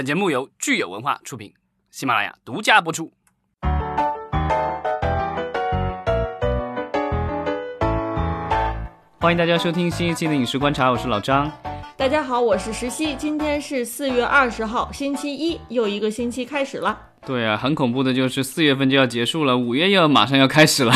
本节目由聚友文化出品，喜马拉雅独家播出。欢迎大家收听新一期的《影视观察》，我是老张。大家好，我是石溪。今天是四月二十号，星期一，又一个星期开始了。对啊，很恐怖的就是四月份就要结束了，五月又要马上要开始了。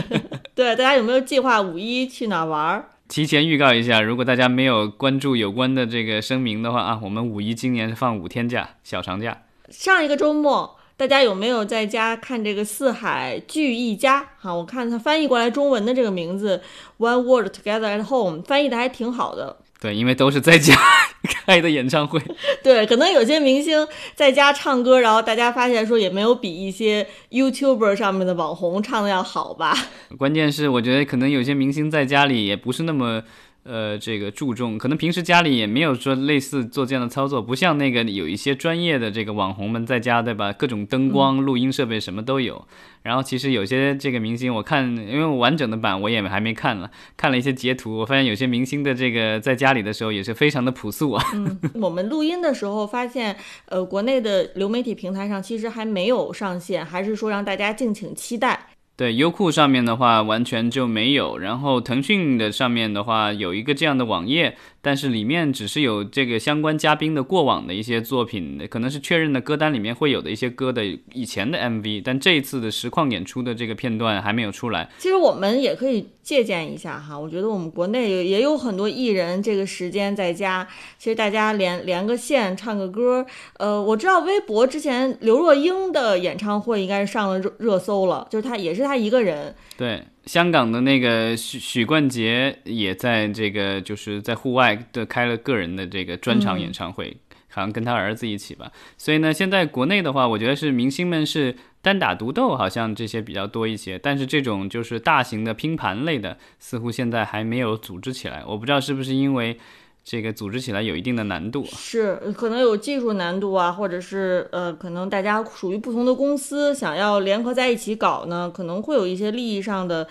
对，大家有没有计划五一去哪玩儿？提前预告一下，如果大家没有关注有关的这个声明的话啊，我们五一今年是放五天假，小长假。上一个周末，大家有没有在家看这个《四海聚一家》？哈，我看它翻译过来中文的这个名字《One World Together at Home》，翻译的还挺好的。对，因为都是在家 开的演唱会。对，可能有些明星在家唱歌，然后大家发现说也没有比一些 YouTuber 上面的网红唱的要好吧。关键是我觉得可能有些明星在家里也不是那么。呃，这个注重可能平时家里也没有说类似做这样的操作，不像那个有一些专业的这个网红们在家，对吧？各种灯光、录音设备什么都有。然后其实有些这个明星，我看因为完整的版我也还没看了，看了一些截图，我发现有些明星的这个在家里的时候也是非常的朴素啊。嗯，我们录音的时候发现，呃，国内的流媒体平台上其实还没有上线，还是说让大家敬请期待。对优酷上面的话完全就没有，然后腾讯的上面的话有一个这样的网页。但是里面只是有这个相关嘉宾的过往的一些作品，可能是确认的歌单里面会有的一些歌的以前的 MV，但这一次的实况演出的这个片段还没有出来。其实我们也可以借鉴一下哈，我觉得我们国内也有很多艺人这个时间在家，其实大家连连个线唱个歌，呃，我知道微博之前刘若英的演唱会应该是上了热热搜了，就是她也是她一个人。对。香港的那个许许冠杰也在这个就是在户外的开了个人的这个专场演唱会，好像跟他儿子一起吧。所以呢，现在国内的话，我觉得是明星们是单打独斗，好像这些比较多一些。但是这种就是大型的拼盘类的，似乎现在还没有组织起来。我不知道是不是因为。这个组织起来有一定的难度，是可能有技术难度啊，或者是呃，可能大家属于不同的公司，想要联合在一起搞呢，可能会有一些利益上的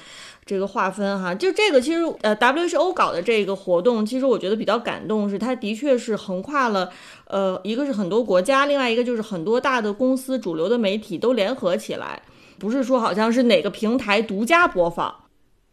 这个划分哈。就这个其实呃，WHO 搞的这个活动，其实我觉得比较感动，是它的确是横跨了呃，一个是很多国家，另外一个就是很多大的公司、主流的媒体都联合起来，不是说好像是哪个平台独家播放。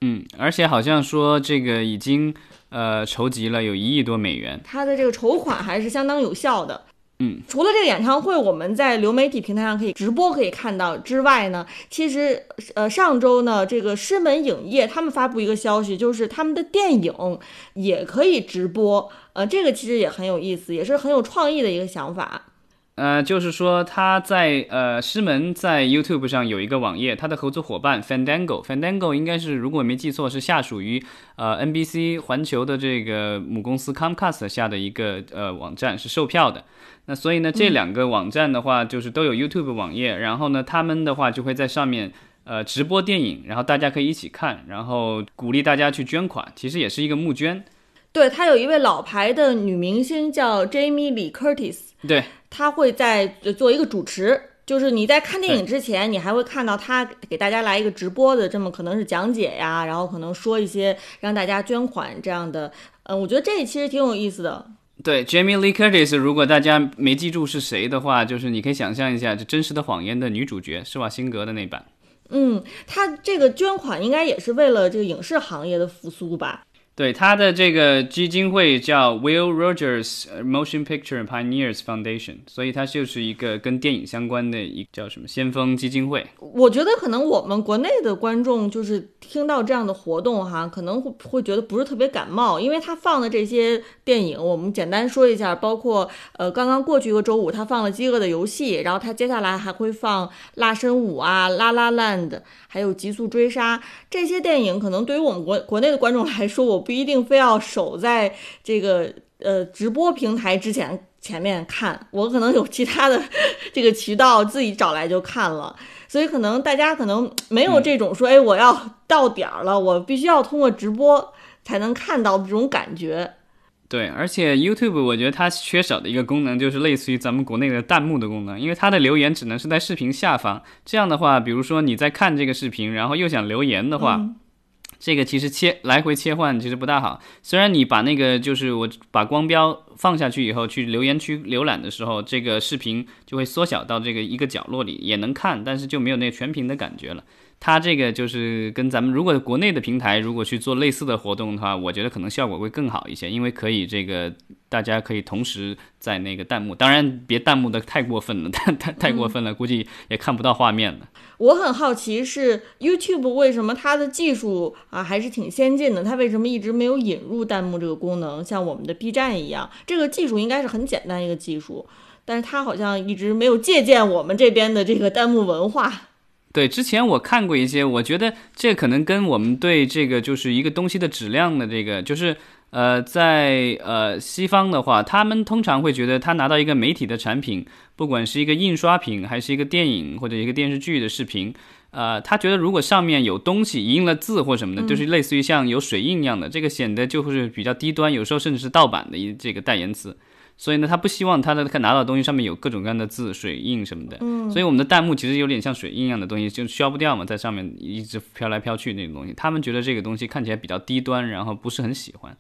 嗯，而且好像说这个已经。呃，筹集了有一亿多美元，他的这个筹款还是相当有效的。嗯，除了这个演唱会，我们在流媒体平台上可以直播可以看到之外呢，其实呃上周呢，这个狮门影业他们发布一个消息，就是他们的电影也可以直播。呃，这个其实也很有意思，也是很有创意的一个想法。呃，就是说他在呃师门在 YouTube 上有一个网页，他的合作伙伴 Fandango，Fandango 应该是如果没记错是下属于呃 NBC 环球的这个母公司 Comcast 下的一个呃网站是售票的。那所以呢，这两个网站的话就是都有 YouTube 网页，然后呢，他们的话就会在上面呃直播电影，然后大家可以一起看，然后鼓励大家去捐款，其实也是一个募捐。对他有一位老牌的女明星叫 Jamie Lee Curtis，对。他会在做一个主持，就是你在看电影之前，你还会看到他给大家来一个直播的这么可能是讲解呀，然后可能说一些让大家捐款这样的。嗯，我觉得这其实挺有意思的。对，Jamie Lee Curtis，如果大家没记住是谁的话，就是你可以想象一下，这《真实的谎言》的女主角施瓦辛格的那版。嗯，他这个捐款应该也是为了这个影视行业的复苏吧。对他的这个基金会叫 Will Rogers Motion Picture Pioneers Foundation，所以它就是一个跟电影相关的一个叫什么先锋基金会。我觉得可能我们国内的观众就是听到这样的活动哈，可能会会觉得不是特别感冒，因为他放的这些电影，我们简单说一下，包括呃刚刚过去一个周五他放了《饥饿的游戏》，然后他接下来还会放《辣身舞》啊，《La La Land》，还有《极速追杀》这些电影，可能对于我们国国内的观众来说，我。不一定非要守在这个呃直播平台之前前面看，我可能有其他的 这个渠道自己找来就看了，所以可能大家可能没有这种说，哎，我要到点儿了，我必须要通过直播才能看到这种感觉。对，而且 YouTube 我觉得它缺少的一个功能就是类似于咱们国内的弹幕的功能，因为它的留言只能是在视频下方。这样的话，比如说你在看这个视频，然后又想留言的话。这个其实切来回切换其实不大好，虽然你把那个就是我把光标放下去以后，去留言区浏览的时候，这个视频就会缩小到这个一个角落里，也能看，但是就没有那全屏的感觉了。它这个就是跟咱们如果国内的平台如果去做类似的活动的话，我觉得可能效果会更好一些，因为可以这个大家可以同时在那个弹幕，当然别弹幕的太过分了，太太太过分了，估计也看不到画面了。我很好奇是 YouTube 为什么它的技术啊还是挺先进的，它为什么一直没有引入弹幕这个功能，像我们的 B 站一样，这个技术应该是很简单一个技术，但是他好像一直没有借鉴我们这边的这个弹幕文化。对，之前我看过一些，我觉得这可能跟我们对这个就是一个东西的质量的这个，就是呃，在呃西方的话，他们通常会觉得他拿到一个媒体的产品，不管是一个印刷品，还是一个电影或者一个电视剧的视频，呃，他觉得如果上面有东西印了字或什么的，就是类似于像有水印一样的，这个显得就会是比较低端，有时候甚至是盗版的一这个代言词。所以呢，他不希望他的拿到的东西上面有各种各样的字、水印什么的。嗯，所以我们的弹幕其实有点像水印一样的东西，就消不掉嘛，在上面一直飘来飘去那种东西。他们觉得这个东西看起来比较低端，然后不是很喜欢。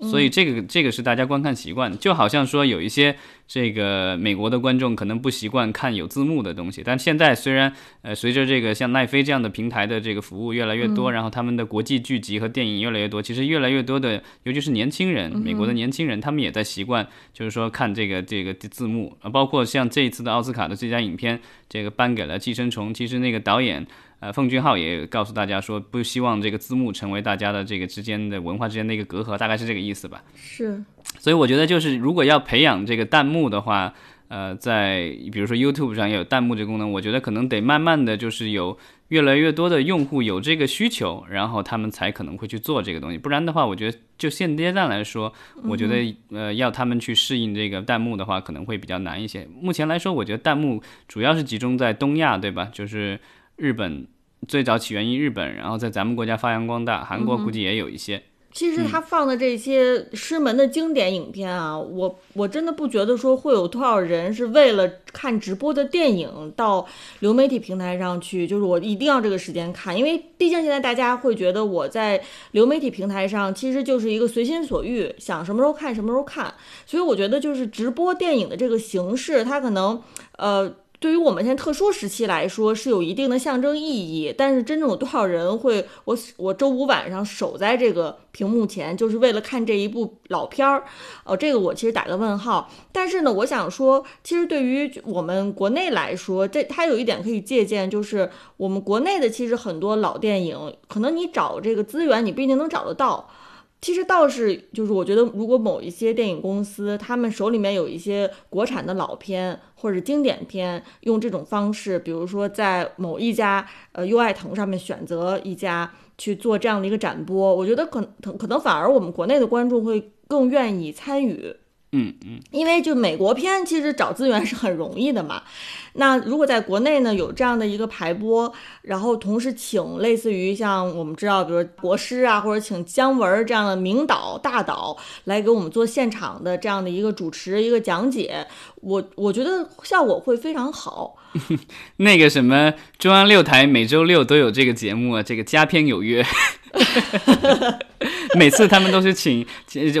所以这个这个是大家观看习惯，就好像说有一些这个美国的观众可能不习惯看有字幕的东西，但现在虽然呃随着这个像奈飞这样的平台的这个服务越来越多，然后他们的国际剧集和电影越来越多，其实越来越多的尤其是年轻人，美国的年轻人他们也在习惯，就是说看这个这个字幕。啊，包括像这一次的奥斯卡的最佳影片，这个颁给了《寄生虫》，其实那个导演。呃，奉俊昊也告诉大家说，不希望这个字幕成为大家的这个之间的文化之间的一个隔阂，大概是这个意思吧。是，所以我觉得就是如果要培养这个弹幕的话，呃，在比如说 YouTube 上也有弹幕这个功能，我觉得可能得慢慢的就是有越来越多的用户有这个需求，然后他们才可能会去做这个东西。不然的话，我觉得就现阶段来说，我觉得呃要他们去适应这个弹幕的话，可能会比较难一些。目前来说，我觉得弹幕主要是集中在东亚，对吧？就是。日本最早起源于日本，然后在咱们国家发扬光大。韩国估计也有一些。其实他放的这些师门的经典影片啊，我我真的不觉得说会有多少人是为了看直播的电影到流媒体平台上去，就是我一定要这个时间看，因为毕竟现在大家会觉得我在流媒体平台上其实就是一个随心所欲，想什么时候看什么时候看。所以我觉得就是直播电影的这个形式，它可能呃。对于我们现在特殊时期来说是有一定的象征意义，但是真正有多少人会我我周五晚上守在这个屏幕前，就是为了看这一部老片儿？哦，这个我其实打个问号。但是呢，我想说，其实对于我们国内来说，这它有一点可以借鉴，就是我们国内的其实很多老电影，可能你找这个资源，你不一定能找得到。其实倒是，就是我觉得，如果某一些电影公司，他们手里面有一些国产的老片或者经典片，用这种方式，比如说在某一家呃优爱腾上面选择一家去做这样的一个展播，我觉得可能可能反而我们国内的观众会更愿意参与。嗯嗯，因为就美国片其实找资源是很容易的嘛。那如果在国内呢有这样的一个排播，然后同时请类似于像我们知道，比如国师啊，或者请姜文这样的名导大导来给我们做现场的这样的一个主持一个讲解，我我觉得效果会非常好。那个什么中央六台每周六都有这个节目啊，这个佳片有约。每次他们都是请，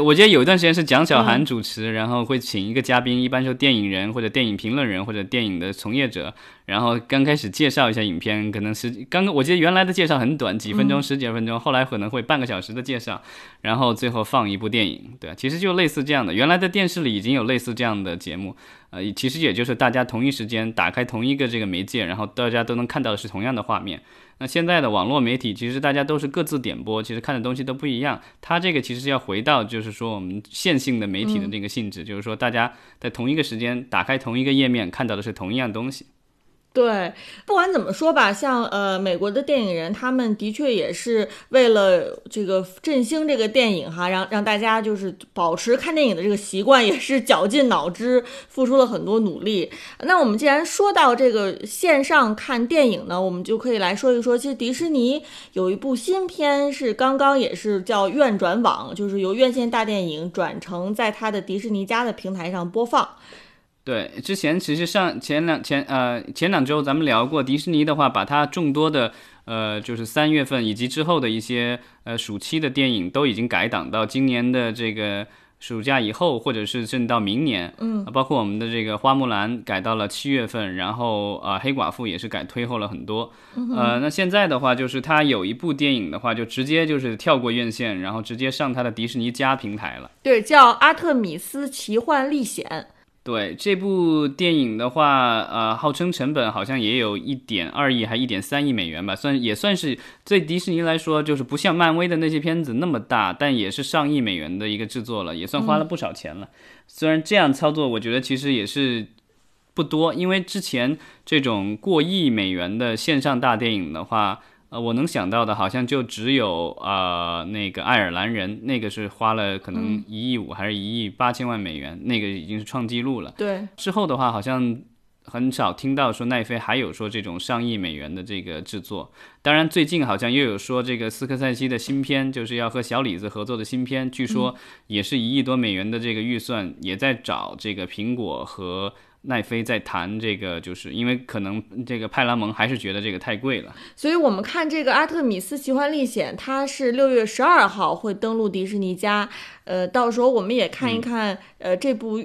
我记得有一段时间是蒋小涵主持，然后会请一个嘉宾，一般就电影人或者电影评论人或者电影的从业者，然后刚开始介绍一下影片，可能是刚刚我记得原来的介绍很短，几分钟十几分钟，后来可能会半个小时的介绍，然后最后放一部电影，对，其实就类似这样的，原来的电视里已经有类似这样的节目，呃，其实也就是大家同一时间打开同一个这个媒介，然后大家都能看到的是同样的画面。那现在的网络媒体，其实大家都是各自点播，其实看的东西都不一样。它这个其实要回到，就是说我们线性的媒体的那个性质，就是说大家在同一个时间打开同一个页面，看到的是同一样东西。对，不管怎么说吧，像呃美国的电影人，他们的确也是为了这个振兴这个电影哈，让让大家就是保持看电影的这个习惯，也是绞尽脑汁，付出了很多努力。那我们既然说到这个线上看电影呢，我们就可以来说一说，其实迪士尼有一部新片是刚刚也是叫院转网，就是由院线大电影转成在它的迪士尼家的平台上播放。对，之前其实上前两前呃前两周咱们聊过，迪士尼的话，把它众多的呃就是三月份以及之后的一些呃暑期的电影都已经改档到今年的这个暑假以后，或者是甚至到明年，嗯，包括我们的这个花木兰改到了七月份，然后呃黑寡妇也是改推后了很多，呃，那现在的话就是它有一部电影的话，就直接就是跳过院线，然后直接上它的迪士尼加平台了。对，叫《阿特米斯奇幻历险》。对这部电影的话，呃，号称成本好像也有一点二亿，还一点三亿美元吧，算也算是对迪士尼来说，就是不像漫威的那些片子那么大，但也是上亿美元的一个制作了，也算花了不少钱了。虽然这样操作，我觉得其实也是不多，因为之前这种过亿美元的线上大电影的话。呃，我能想到的，好像就只有呃那个爱尔兰人，那个是花了可能一亿五还是一亿八千万美元，那个已经是创纪录了。对，之后的话，好像很少听到说奈飞还有说这种上亿美元的这个制作。当然，最近好像又有说这个斯科塞西的新片，就是要和小李子合作的新片，据说也是一亿多美元的这个预算，也在找这个苹果和。奈飞在谈这个，就是因为可能这个派拉蒙还是觉得这个太贵了，所以我们看这个《阿特米斯奇幻历险》，它是六月十二号会登陆迪士尼家，呃，到时候我们也看一看，呃，这部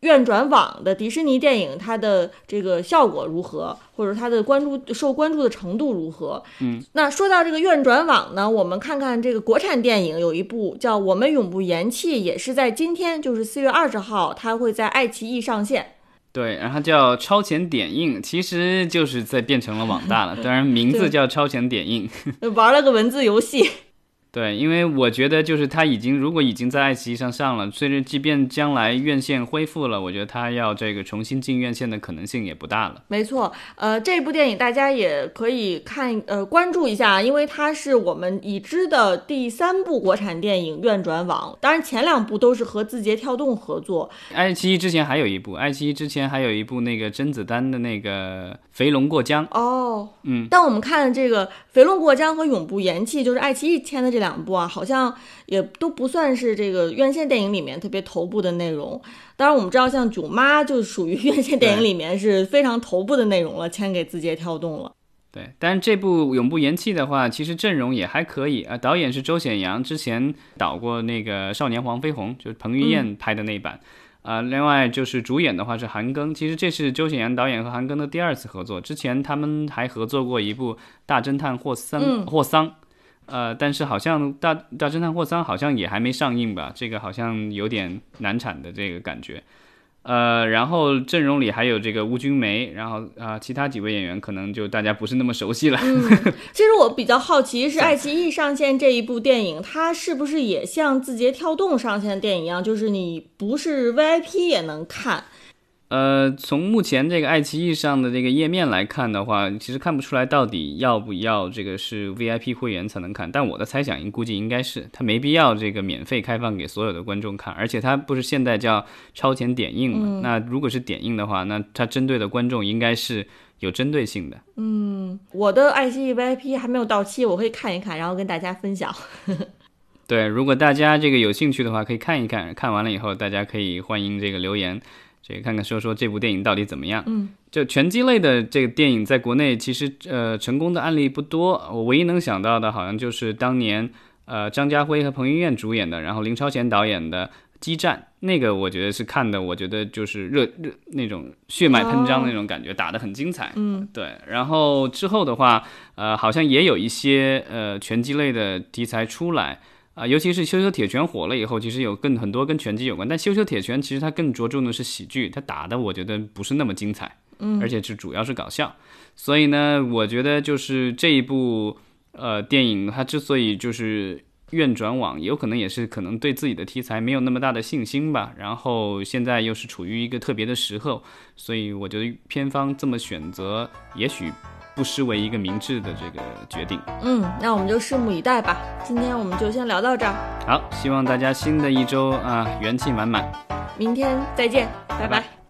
院转网的迪士尼电影它的这个效果如何，或者它的关注受关注的程度如何。嗯，那说到这个院转网呢，我们看看这个国产电影有一部叫《我们永不言弃》，也是在今天，就是四月二十号，它会在爱奇艺上线。对，然后叫超前点映，其实就是在变成了网大了。当然，名字叫超前点映，玩了个文字游戏。对，因为我觉得就是它已经，如果已经在爱奇艺上上了，虽然即便将来院线恢复了，我觉得它要这个重新进院线的可能性也不大了。没错，呃，这部电影大家也可以看，呃，关注一下，因为它是我们已知的第三部国产电影院转网。当然，前两部都是和字节跳动合作。爱奇艺之前还有一部，爱奇艺之前还有一部那个甄子丹的那个《肥龙过江》。哦，嗯，但我们看这个《肥龙过江》和《永不言弃》，就是爱奇艺签的这。两部啊，好像也都不算是这个院线电影里面特别头部的内容。当然，我们知道像《囧妈》就属于 院线电影里面是非常头部的内容了，签给字节跳动了。对，但是这部《永不言弃》的话，其实阵容也还可以啊。导演是周显阳，之前导过那个《少年黄飞鸿》，就是彭于晏拍的那版。啊，另外就是主演的话是韩庚，其实这是周显阳导演和韩庚的第二次合作，之前他们还合作过一部《大侦探霍森霍桑》。呃，但是好像大大侦探霍桑好像也还没上映吧？这个好像有点难产的这个感觉。呃，然后阵容里还有这个邬君梅，然后啊，其他几位演员可能就大家不是那么熟悉了。嗯，其实我比较好奇是爱奇艺上线这一部电影，它是不是也像字节跳动上线电影一样，就是你不是 VIP 也能看？呃，从目前这个爱奇艺上的这个页面来看的话，其实看不出来到底要不要这个是 VIP 会员才能看。但我的猜想，估计应该是他没必要这个免费开放给所有的观众看，而且它不是现在叫超前点映嘛？那如果是点映的话，那它针对的观众应该是有针对性的。嗯，我的爱奇艺 VIP 还没有到期，我可以看一看，然后跟大家分享。对，如果大家这个有兴趣的话，可以看一看，看完了以后，大家可以欢迎这个留言。这个看看说说这部电影到底怎么样？嗯，就拳击类的这个电影，在国内其实呃成功的案例不多。我唯一能想到的，好像就是当年呃张家辉和彭于晏主演的，然后林超贤导演的《激战》，那个我觉得是看的，我觉得就是热热那种血脉喷张的那种感觉，打得很精彩。嗯，对。然后之后的话，呃，好像也有一些呃拳击类的题材出来。啊，尤其是《羞羞铁拳》火了以后，其实有更很多跟拳击有关。但《羞羞铁拳》其实它更着重的是喜剧，它打的我觉得不是那么精彩，嗯，而且是主要是搞笑。所以呢，我觉得就是这一部呃电影，它之所以就是院转网，有可能也是可能对自己的题材没有那么大的信心吧。然后现在又是处于一个特别的时候，所以我觉得片方这么选择，也许。不失为一个明智的这个决定。嗯，那我们就拭目以待吧。今天我们就先聊到这儿。好，希望大家新的一周啊元气满满。明天再见，拜拜。